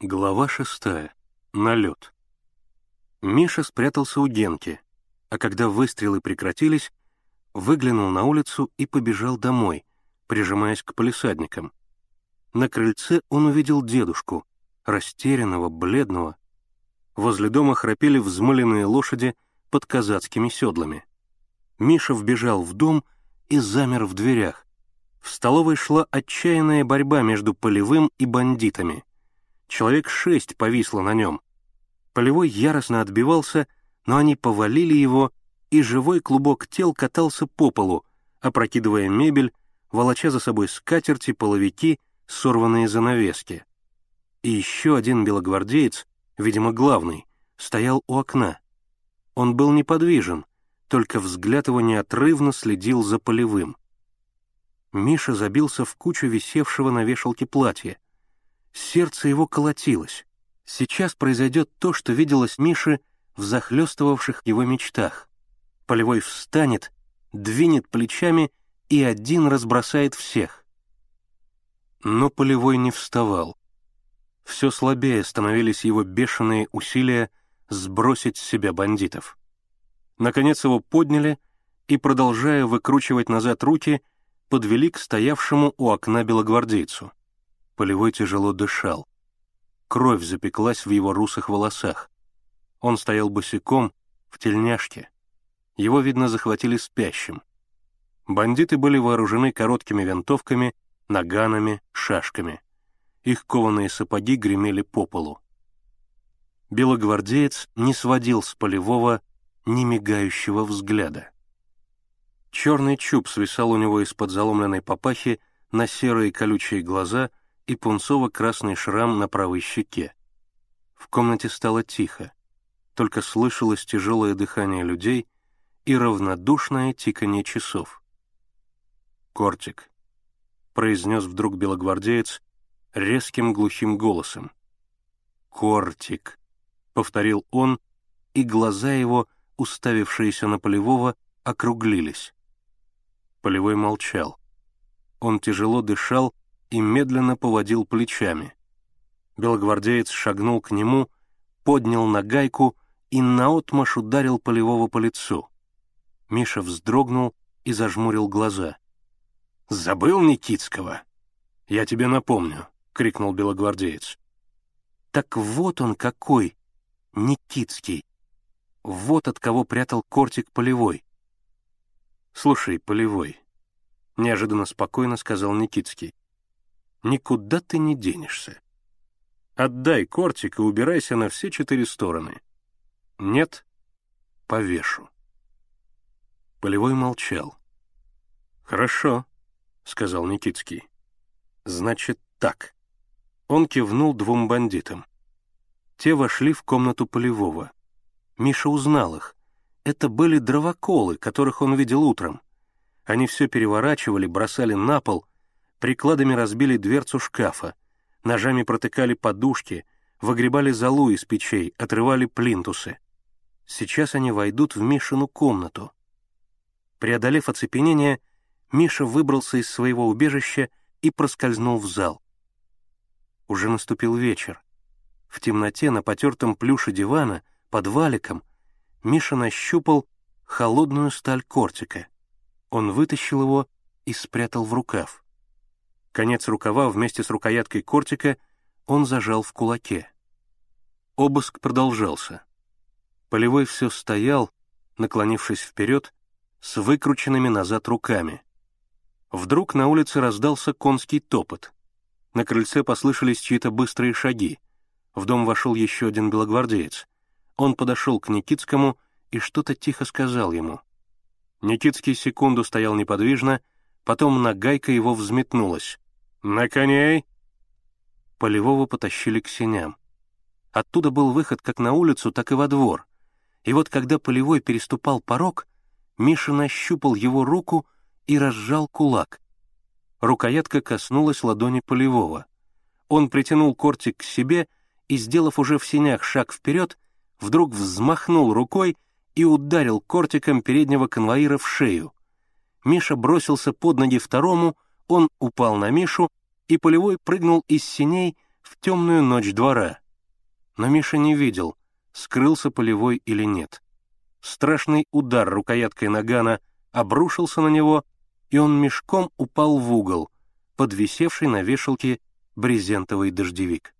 Глава шестая. Налет. Миша спрятался у Генки, а когда выстрелы прекратились, выглянул на улицу и побежал домой, прижимаясь к полисадникам. На крыльце он увидел дедушку, растерянного, бледного. Возле дома храпели взмыленные лошади под казацкими седлами. Миша вбежал в дом и замер в дверях. В столовой шла отчаянная борьба между полевым и бандитами — Человек шесть повисло на нем. Полевой яростно отбивался, но они повалили его, и живой клубок тел катался по полу, опрокидывая мебель, волоча за собой скатерти, половики, сорванные занавески. И еще один белогвардеец, видимо, главный, стоял у окна. Он был неподвижен, только взгляд его неотрывно следил за полевым. Миша забился в кучу висевшего на вешалке платья — Сердце его колотилось. Сейчас произойдет то, что виделось Мише в захлестывавших его мечтах. Полевой встанет, двинет плечами и один разбросает всех. Но Полевой не вставал. Все слабее становились его бешеные усилия сбросить с себя бандитов. Наконец его подняли и, продолжая выкручивать назад руки, подвели к стоявшему у окна белогвардейцу. Полевой тяжело дышал. Кровь запеклась в его русых волосах. Он стоял босиком, в тельняшке. Его, видно, захватили спящим. Бандиты были вооружены короткими винтовками, наганами, шашками. Их кованые сапоги гремели по полу. Белогвардеец не сводил с полевого ни мигающего взгляда. Черный чуб свисал у него из-под заломленной папахи на серые колючие глаза и пунцово-красный шрам на правой щеке. В комнате стало тихо, только слышалось тяжелое дыхание людей и равнодушное тиканье часов. «Кортик», — произнес вдруг белогвардеец резким глухим голосом. «Кортик», — повторил он, и глаза его, уставившиеся на Полевого, округлились. Полевой молчал. Он тяжело дышал и медленно поводил плечами. Белогвардеец шагнул к нему, поднял нагайку и наотмашь ударил полевого по лицу. Миша вздрогнул и зажмурил глаза. «Забыл Никитского?» «Я тебе напомню», — крикнул белогвардеец. «Так вот он какой, Никитский. Вот от кого прятал кортик полевой». «Слушай, полевой», — неожиданно спокойно сказал Никитский никуда ты не денешься. Отдай кортик и убирайся на все четыре стороны. Нет — повешу. Полевой молчал. «Хорошо», — сказал Никитский. «Значит, так». Он кивнул двум бандитам. Те вошли в комнату Полевого. Миша узнал их. Это были дровоколы, которых он видел утром. Они все переворачивали, бросали на пол — прикладами разбили дверцу шкафа, ножами протыкали подушки, выгребали золу из печей, отрывали плинтусы. Сейчас они войдут в Мишину комнату. Преодолев оцепенение, Миша выбрался из своего убежища и проскользнул в зал. Уже наступил вечер. В темноте на потертом плюше дивана, под валиком, Миша нащупал холодную сталь кортика. Он вытащил его и спрятал в рукав. Конец рукава вместе с рукояткой кортика он зажал в кулаке. Обыск продолжался. Полевой все стоял, наклонившись вперед, с выкрученными назад руками. Вдруг на улице раздался конский топот. На крыльце послышались чьи-то быстрые шаги. В дом вошел еще один белогвардеец. Он подошел к Никитскому и что-то тихо сказал ему. Никитский секунду стоял неподвижно, потом нагайка его взметнулась. «На коней!» Полевого потащили к сеням. Оттуда был выход как на улицу, так и во двор. И вот когда Полевой переступал порог, Миша нащупал его руку и разжал кулак. Рукоятка коснулась ладони Полевого. Он притянул кортик к себе и, сделав уже в сенях шаг вперед, вдруг взмахнул рукой и ударил кортиком переднего конвоира в шею. Миша бросился под ноги второму — он упал на Мишу, и Полевой прыгнул из синей в темную ночь двора. Но Миша не видел, скрылся полевой или нет. Страшный удар рукояткой нагана обрушился на него, и он мешком упал в угол, подвисевший на вешалке брезентовый дождевик.